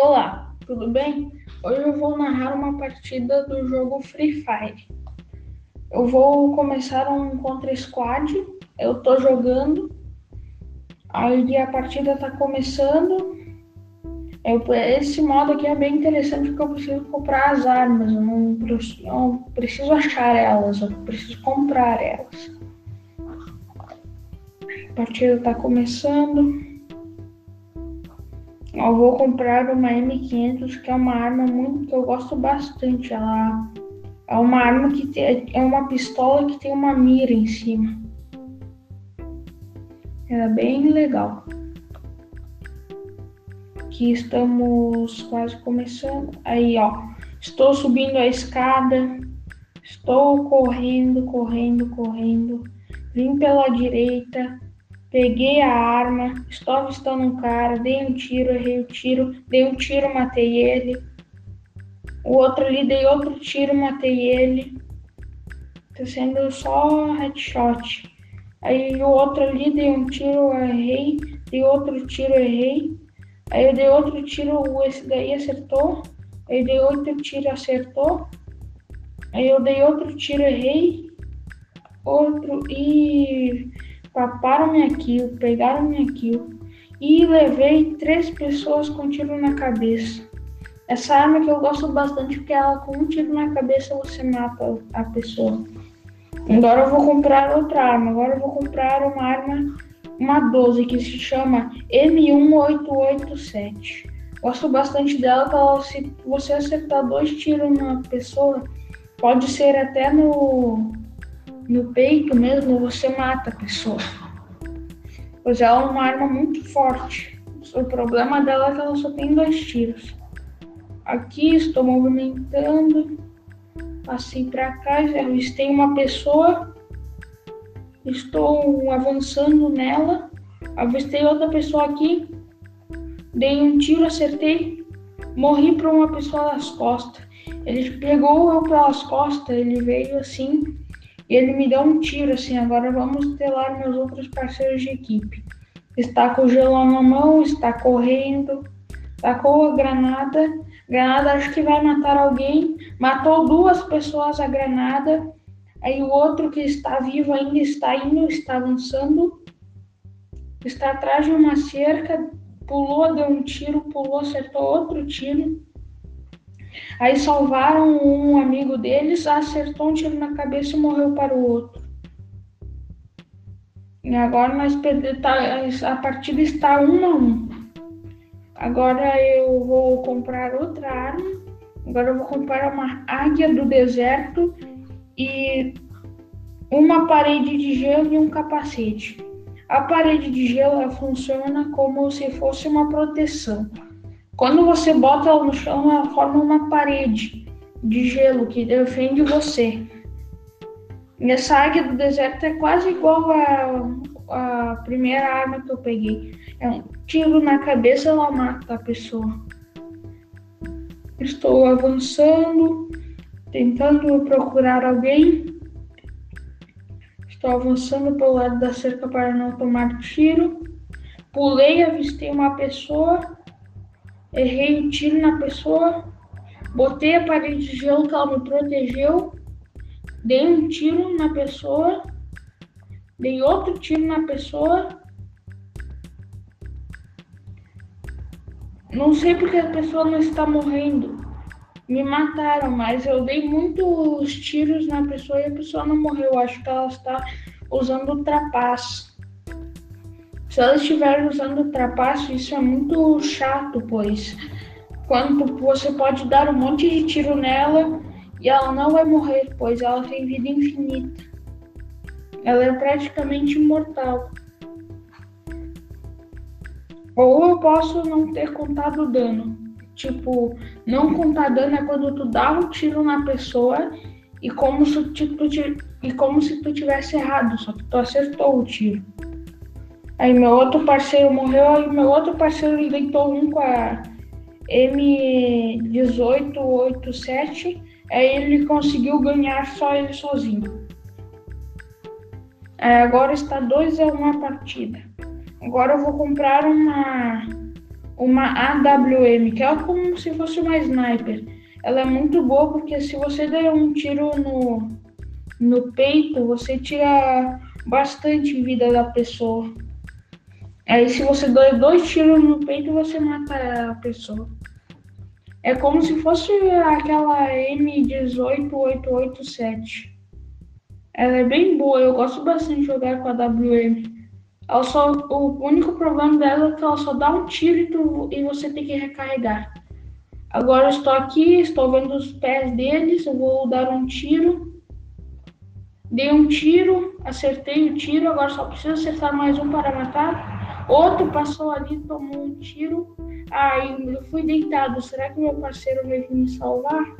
Olá, tudo bem? Hoje eu vou narrar uma partida do jogo Free Fire. Eu vou começar um contra squad, eu tô jogando, aí a partida tá começando. Eu, esse modo aqui é bem interessante porque eu preciso comprar as armas, eu não, não preciso achar elas, eu preciso comprar elas. A partida tá começando. Eu vou comprar uma M500, que é uma arma muito que eu gosto bastante. Ela é uma arma que tem, é uma pistola que tem uma mira em cima. Ela é bem legal. Aqui estamos quase começando. Aí, ó. Estou subindo a escada. Estou correndo, correndo, correndo. Vim pela direita Peguei a arma, estou avistando um cara, dei um tiro, errei o tiro, dei um tiro, matei ele. O outro ali, dei outro tiro, matei ele. Tá sendo só headshot. Aí o outro ali, dei um tiro, errei. Dei outro tiro, errei. Aí eu dei outro tiro, esse daí acertou. Aí eu dei outro tiro, acertou. Aí eu dei outro tiro, errei. Outro e paparam minha kill, pegaram minha kill e levei três pessoas com tiro na cabeça. Essa arma que eu gosto bastante porque ela com um tiro na cabeça você mata a pessoa. Agora eu vou comprar outra arma. Agora eu vou comprar uma arma, uma 12 que se chama M1887. Gosto bastante dela, porque ela, se você acertar dois tiros na pessoa, pode ser até no no peito mesmo, você mata a pessoa. Pois ela é uma arma muito forte. O problema dela é que ela só tem dois tiros. Aqui estou movimentando. Passei para cá, avistei uma pessoa. Estou avançando nela. Avistei outra pessoa aqui. Dei um tiro, acertei. Morri para uma pessoa nas costas. Ele pegou eu pelas costas, ele veio assim e ele me deu um tiro assim. Agora vamos telar meus outros parceiros de equipe. Está com o gelo na mão, está correndo, tacou a granada. Granada acho que vai matar alguém. Matou duas pessoas a granada. Aí o outro que está vivo ainda está indo, está avançando. Está atrás de uma cerca, pulou, deu um tiro, pulou, acertou outro tiro. Aí salvaram um amigo deles, acertou um tiro na cabeça e morreu para o outro. E agora nós perdemos, tá, a partida está um a um. Agora eu vou comprar outra arma. Agora eu vou comprar uma águia do deserto e uma parede de gelo e um capacete. A parede de gelo funciona como se fosse uma proteção. Quando você bota no chão, ela forma uma parede de gelo que defende você. E essa águia do deserto é quase igual à, primeira arma que eu peguei. É um tiro na cabeça, ela mata a pessoa. Estou avançando, tentando procurar alguém. Estou avançando pelo lado da cerca para não tomar tiro. Pulei, avistei uma pessoa errei um tiro na pessoa, botei a parede de gelo que ela me protegeu, dei um tiro na pessoa, dei outro tiro na pessoa. Não sei porque a pessoa não está morrendo. Me mataram, mas eu dei muitos tiros na pessoa e a pessoa não morreu. Acho que ela está usando trapaço. Se ela estiver usando trapaço, isso é muito chato, pois quando você pode dar um monte de tiro nela e ela não vai morrer, pois ela tem vida infinita. Ela é praticamente imortal. Ou eu posso não ter contado dano. Tipo, não contar dano é quando tu dá um tiro na pessoa e como se tu, tu, e como se tu tivesse errado, só que tu acertou o tiro. Aí meu outro parceiro morreu, aí meu outro parceiro deitou um com a M1887, aí ele conseguiu ganhar só ele sozinho. agora está 2 a 1 a partida. Agora eu vou comprar uma uma AWM, que é como se fosse uma sniper. Ela é muito boa porque se você der um tiro no, no peito, você tira bastante vida da pessoa. Aí se você der dois tiros no peito, você mata a pessoa. É como se fosse aquela M18887. Ela é bem boa, eu gosto bastante de jogar com a WM. Ela só, o único problema dela é que ela só dá um tiro e, tu, e você tem que recarregar. Agora eu estou aqui, estou vendo os pés deles, eu vou dar um tiro. Dei um tiro, acertei o tiro, agora só preciso acertar mais um para matar. Outro passou ali, tomou um tiro. Aí eu fui deitado. Será que meu parceiro veio me salvar?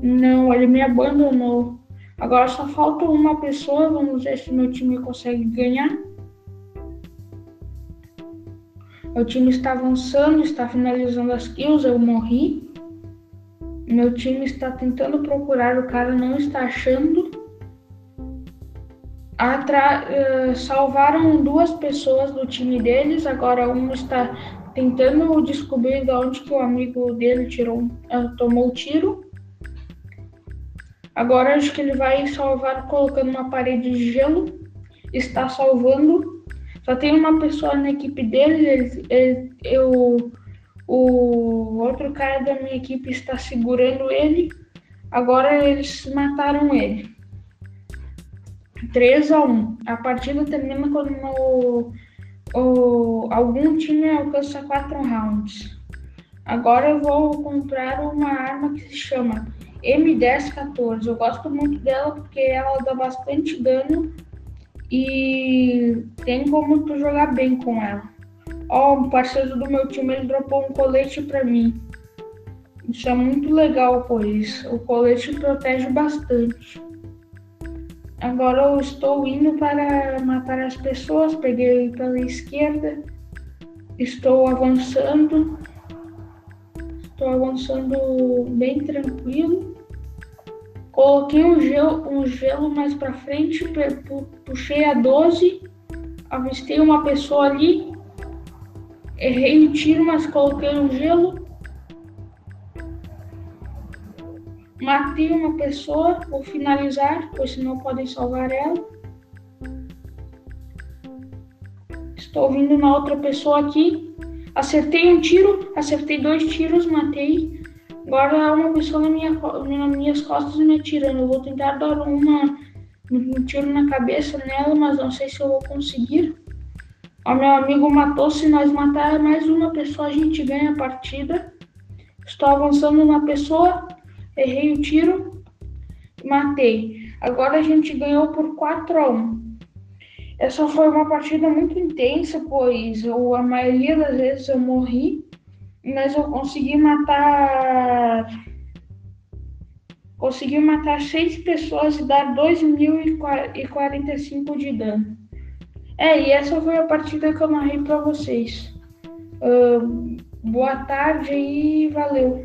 Não, ele me abandonou. Agora só falta uma pessoa. Vamos ver se meu time consegue ganhar. Meu time está avançando, está finalizando as kills. Eu morri. Meu time está tentando procurar, o cara não está achando. Atra uh, salvaram duas pessoas do time deles. Agora um está tentando descobrir de onde que o amigo dele tirou, uh, tomou o tiro. Agora acho que ele vai salvar colocando uma parede de gelo. Está salvando. Só tem uma pessoa na equipe dele. Ele, ele, eu, o outro cara da minha equipe está segurando ele. Agora eles mataram ele. 3 a 1. A partida termina quando o, algum time alcança 4 rounds. Agora eu vou comprar uma arma que se chama M1014. Eu gosto muito dela porque ela dá bastante dano e tem como tu jogar bem com ela. Ó, oh, um parceiro do meu time ele dropou um colete para mim. Isso é muito legal, pois o colete protege bastante. Agora eu estou indo para matar as pessoas. Peguei pela esquerda. Estou avançando. Estou avançando bem tranquilo. Coloquei um gelo, um gelo mais para frente, puxei a 12, avistei uma pessoa ali, errei o tiro, mas coloquei um gelo. Matei uma pessoa, vou finalizar, pois senão podem salvar ela. Estou vindo na outra pessoa aqui. Acertei um tiro, acertei dois tiros, matei. Agora há uma pessoa na minha, nas minhas costas me atirando. Eu vou tentar dar uma, um tiro na cabeça nela, mas não sei se eu vou conseguir. O meu amigo matou. Se nós matar mais uma pessoa, a gente ganha a partida. Estou avançando na pessoa. Errei o tiro. Matei. Agora a gente ganhou por 4 a 1. Essa foi uma partida muito intensa, pois eu, a maioria das vezes eu morri mas eu consegui matar. Consegui matar seis pessoas e dar 2.045 de dano. É, e essa foi a partida que eu narrei para vocês. Uh, boa tarde e valeu.